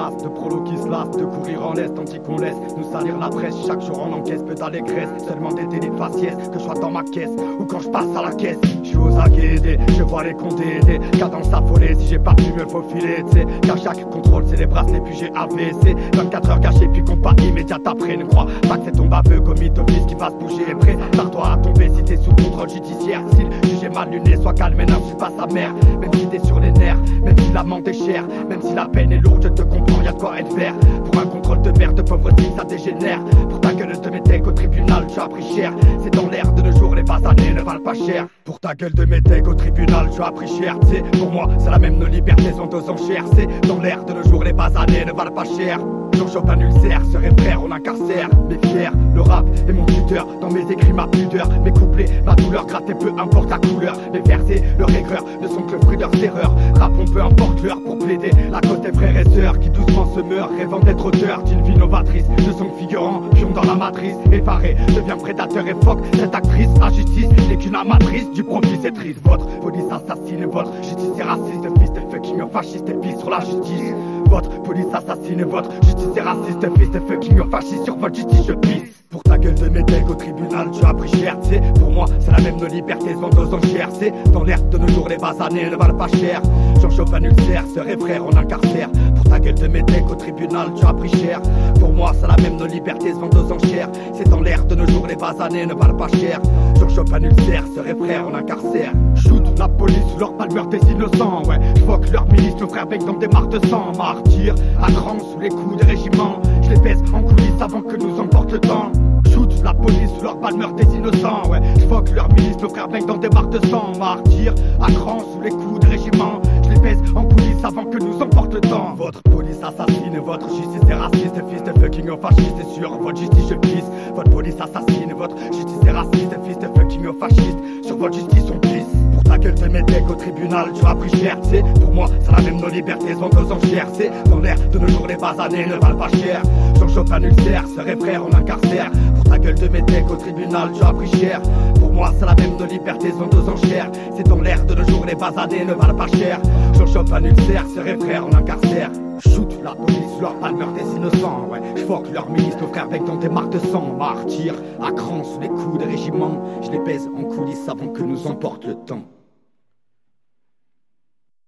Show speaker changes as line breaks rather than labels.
lasse de courir en l'est, tandis qu'on laisse nous salir la presse. Chaque jour en encaisse peu d'allégresse, seulement des faciès, que je sois dans ma caisse ou quand je passe à la caisse. Je suis aux aguets, je vois les compter, des cadences affolées. Si j'ai pas pu me faufiler, tu sais, qu'à chaque contrôle, c'est les bracelets, puis j'ai AVC. 24 heures gâchées, puis compas immédiat après. Ne crois pas que c'est ton baveux commis qui va se bouger. Prêt, par-toi à tomber si t'es sous contrôle judiciaire. Si jugé mal luné, sois calme et n'insulte pas sa mère. Même si t'es sur les nerfs, même si la peine est lourde, je te comprends, y'a de quoi être vert. Pour un contrôle de merde, de pauvreté, ça dégénère. Pour ta gueule de métèque au tribunal, tu as pris cher. C'est dans l'air de nos jours, les basanés ne valent pas cher. Pour ta gueule de métèque au tribunal, tu as pris cher. C'est pour moi, c'est la même, nos libertés sont aux enchères. C'est dans l'air de nos jours, les basanés ne valent pas cher. Jean Chopin ulcère, serait frère, on incarcère. Mais fier, le rap est mon tuteur. Dans mes écrits, ma pudeur. Mes couplets, ma douleur, gratter peu importe la couleur. Mes versets, leur aigreur, ne sont que le fruit de leurs erreurs. Rappons peu importe l'heure pour plaider la cause des frères et sœurs qui doucement se meurent, rêvant d'être auteur d'une vie novatrice. De son figurant, pion dans la matrice. Effaré, devient prédateur et phoque. Cette actrice, injustice, n'est qu'une amatrice du profit, c'est triste. Votre police assassine, votre justice est raciste. Fils de fucking fasciste et pisse sur la justice. Police assassine, votre justice est raciste. Fils de fucking fasciste sur votre justice, je pisse. Gueule de métèque au tribunal, tu as pris cher, c'est Pour moi, c'est la même, libertés sont aux enchères, c'est Dans l'air de nos jours, les basanés ne valent pas cher. Jean Chopin ulcère, serait frère, on incarcère. Pour ta gueule de métèque au tribunal, tu as pris cher. Pour moi, c'est la même, nos libertés sont aux enchères. C'est dans l'air de nos jours, les basanés ne valent pas cher. Jean Chopin ulcère, serait frère, on incarcère. Shoot la police leur palmeur des innocents, ouais. Fuck leur ministre, nos frères bec dans des marques de sang. Martyr, à cran sous les coups des régiments. Je les baisse en coulisses avant que nous police sous leur balle meurt des innocents, ouais. J'foque leur milice, nos frères baignent dans des marques de sang. Martyr, à cran sous les coups de régiment. Je les baisse en coulisses avant que nous emporte le temps. Votre police assassine, votre justice est raciste, fils de fucking fasciste, et sur votre justice je pisse. Votre police assassine, votre justice est raciste, fils de fucking fasciste, sur votre justice on pisse. Pour ta gueule de métèque au tribunal, tu as pris cher, c'est Pour moi, c'est la même, nos libertés sont aux enchères, c'est Dans l'air de nos jours, les basanés ne valent pas cher. Jean Chopin ulcère, serait frère, on incarcère. Ta gueule de métèque au tribunal, tu as pris cher. Pour moi, c'est la même, nos libertés sont aux enchères. C'est dans l'air de nos jours, les basanés ne valent pas cher. Jean Chopin ulcère, serait frère, on incarcère. Shoot la police, leur balle meurt des innocents, ouais. J'foque leur milice, nos frères bec dans des marques de sang. Martyr, à cran sous les coups des régiments. Je les baise en coulisses avant que nous emporte le temps.